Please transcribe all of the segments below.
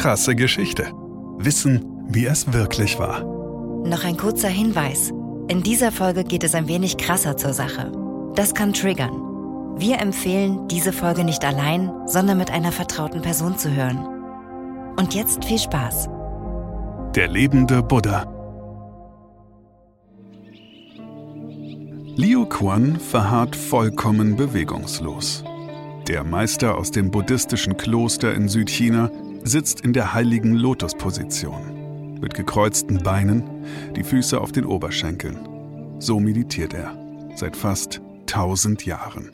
krasse Geschichte. Wissen, wie es wirklich war. Noch ein kurzer Hinweis. In dieser Folge geht es ein wenig krasser zur Sache. Das kann triggern. Wir empfehlen, diese Folge nicht allein, sondern mit einer vertrauten Person zu hören. Und jetzt viel Spaß. Der lebende Buddha. Liu Quan verharrt vollkommen bewegungslos. Der Meister aus dem buddhistischen Kloster in Südchina sitzt in der heiligen Lotusposition. Mit gekreuzten Beinen, die Füße auf den Oberschenkeln. So meditiert er. Seit fast 1000 Jahren.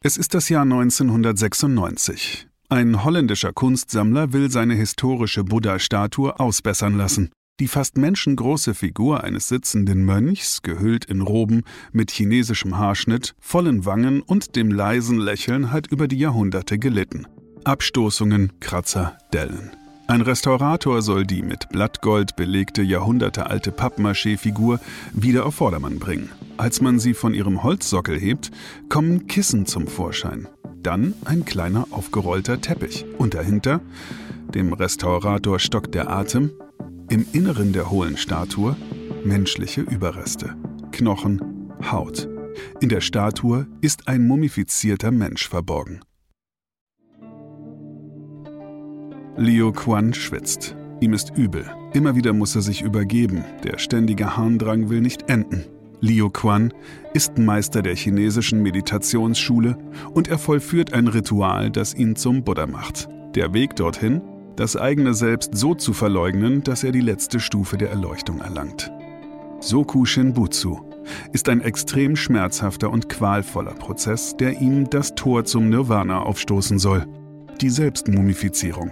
Es ist das Jahr 1996. Ein holländischer Kunstsammler will seine historische Buddha-Statue ausbessern lassen. Die fast menschengroße Figur eines sitzenden Mönchs, gehüllt in Roben, mit chinesischem Haarschnitt, vollen Wangen und dem leisen Lächeln, hat über die Jahrhunderte gelitten. Abstoßungen, Kratzer, Dellen. Ein Restaurator soll die mit Blattgold belegte jahrhundertealte Pappmaché-Figur wieder auf Vordermann bringen. Als man sie von ihrem Holzsockel hebt, kommen Kissen zum Vorschein. Dann ein kleiner aufgerollter Teppich. Und dahinter, dem Restaurator stockt der Atem, im Inneren der hohlen Statue menschliche Überreste, Knochen, Haut. In der Statue ist ein mumifizierter Mensch verborgen. Leo Quan schwitzt. Ihm ist übel. Immer wieder muss er sich übergeben. Der ständige Harndrang will nicht enden. Liu Quan ist Meister der chinesischen Meditationsschule und er vollführt ein Ritual, das ihn zum Buddha macht. Der Weg dorthin das eigene Selbst so zu verleugnen, dass er die letzte Stufe der Erleuchtung erlangt. Soku Shinbutsu ist ein extrem schmerzhafter und qualvoller Prozess, der ihm das Tor zum Nirvana aufstoßen soll, die Selbstmumifizierung.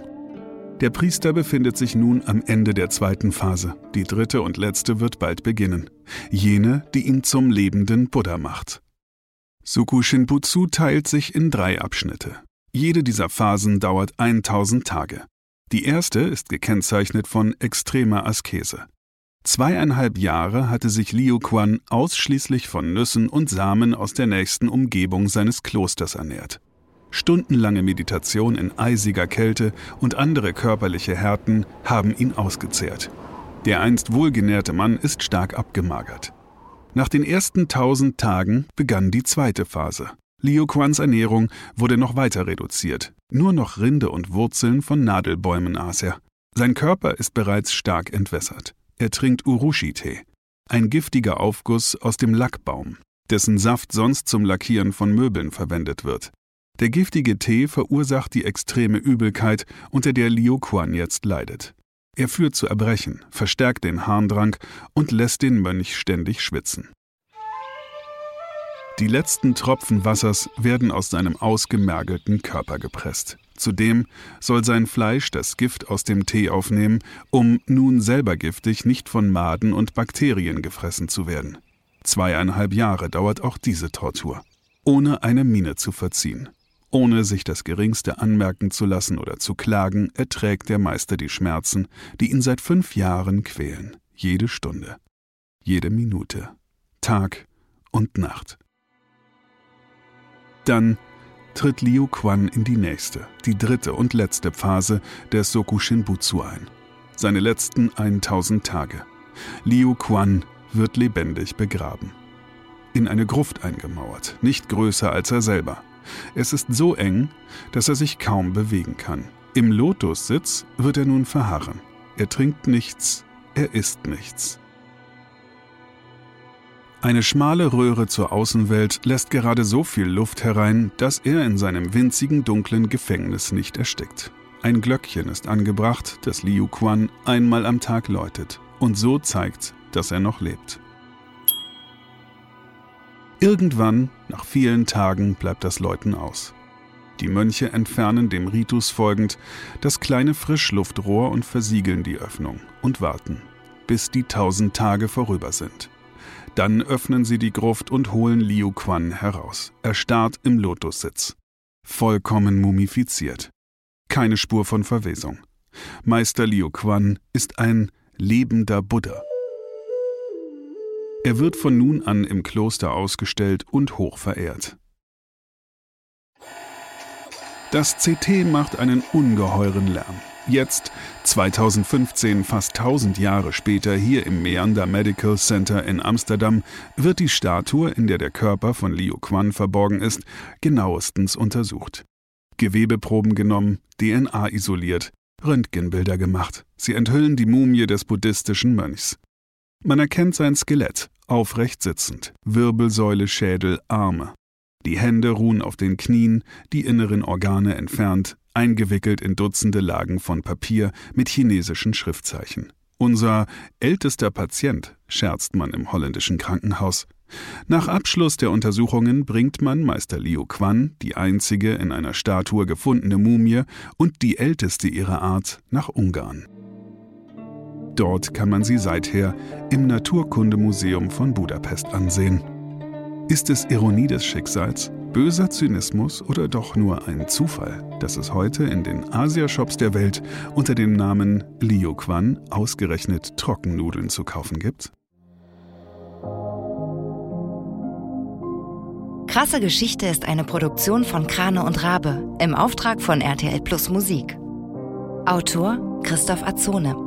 Der Priester befindet sich nun am Ende der zweiten Phase. Die dritte und letzte wird bald beginnen. Jene, die ihn zum lebenden Buddha macht. Suku Shinbutsu teilt sich in drei Abschnitte. Jede dieser Phasen dauert 1000 Tage. Die erste ist gekennzeichnet von extremer Askese. Zweieinhalb Jahre hatte sich Liu Quan ausschließlich von Nüssen und Samen aus der nächsten Umgebung seines Klosters ernährt. Stundenlange Meditation in eisiger Kälte und andere körperliche Härten haben ihn ausgezehrt. Der einst wohlgenährte Mann ist stark abgemagert. Nach den ersten tausend Tagen begann die zweite Phase. Liu Quans Ernährung wurde noch weiter reduziert. Nur noch Rinde und Wurzeln von Nadelbäumen aß er. Sein Körper ist bereits stark entwässert. Er trinkt Urushi-Tee, ein giftiger Aufguss aus dem Lackbaum, dessen Saft sonst zum Lackieren von Möbeln verwendet wird. Der giftige Tee verursacht die extreme Übelkeit, unter der Liu Quan jetzt leidet. Er führt zu Erbrechen, verstärkt den Harndrang und lässt den Mönch ständig schwitzen. Die letzten Tropfen Wassers werden aus seinem ausgemergelten Körper gepresst. Zudem soll sein Fleisch das Gift aus dem Tee aufnehmen, um nun selber giftig nicht von Maden und Bakterien gefressen zu werden. Zweieinhalb Jahre dauert auch diese Tortur. Ohne eine Miene zu verziehen. Ohne sich das geringste anmerken zu lassen oder zu klagen, erträgt der Meister die Schmerzen, die ihn seit fünf Jahren quälen. Jede Stunde. Jede Minute. Tag und Nacht. Dann tritt Liu Quan in die nächste, die dritte und letzte Phase der Soku Shinbutsu ein. Seine letzten 1000 Tage. Liu Quan wird lebendig begraben. In eine Gruft eingemauert, nicht größer als er selber. Es ist so eng, dass er sich kaum bewegen kann. Im Lotussitz wird er nun verharren. Er trinkt nichts, er isst nichts. Eine schmale Röhre zur Außenwelt lässt gerade so viel Luft herein, dass er in seinem winzigen dunklen Gefängnis nicht erstickt. Ein Glöckchen ist angebracht, das Liu Quan einmal am Tag läutet und so zeigt, dass er noch lebt. Irgendwann, nach vielen Tagen, bleibt das Läuten aus. Die Mönche entfernen dem Ritus folgend das kleine Frischluftrohr und versiegeln die Öffnung und warten, bis die tausend Tage vorüber sind. Dann öffnen sie die Gruft und holen Liu Quan heraus. Er starrt im Lotussitz. Vollkommen mumifiziert. Keine Spur von Verwesung. Meister Liu Quan ist ein lebender Buddha. Er wird von nun an im Kloster ausgestellt und hoch verehrt. Das CT macht einen ungeheuren Lärm. Jetzt, 2015, fast 1000 Jahre später, hier im Meander Medical Center in Amsterdam, wird die Statue, in der der Körper von Liu Quan verborgen ist, genauestens untersucht. Gewebeproben genommen, DNA isoliert, Röntgenbilder gemacht. Sie enthüllen die Mumie des buddhistischen Mönchs. Man erkennt sein Skelett, aufrecht sitzend, Wirbelsäule, Schädel, Arme. Die Hände ruhen auf den Knien, die inneren Organe entfernt, eingewickelt in Dutzende Lagen von Papier mit chinesischen Schriftzeichen. Unser ältester Patient, scherzt man im holländischen Krankenhaus. Nach Abschluss der Untersuchungen bringt man Meister Liu Quan, die einzige in einer Statue gefundene Mumie und die älteste ihrer Art, nach Ungarn. Dort kann man sie seither im Naturkundemuseum von Budapest ansehen. Ist es Ironie des Schicksals, böser Zynismus oder doch nur ein Zufall, dass es heute in den Asia-Shops der Welt unter dem Namen Liu Quan ausgerechnet Trockennudeln zu kaufen gibt? Krasse Geschichte ist eine Produktion von Krane und Rabe im Auftrag von RTL Plus Musik. Autor Christoph Azone.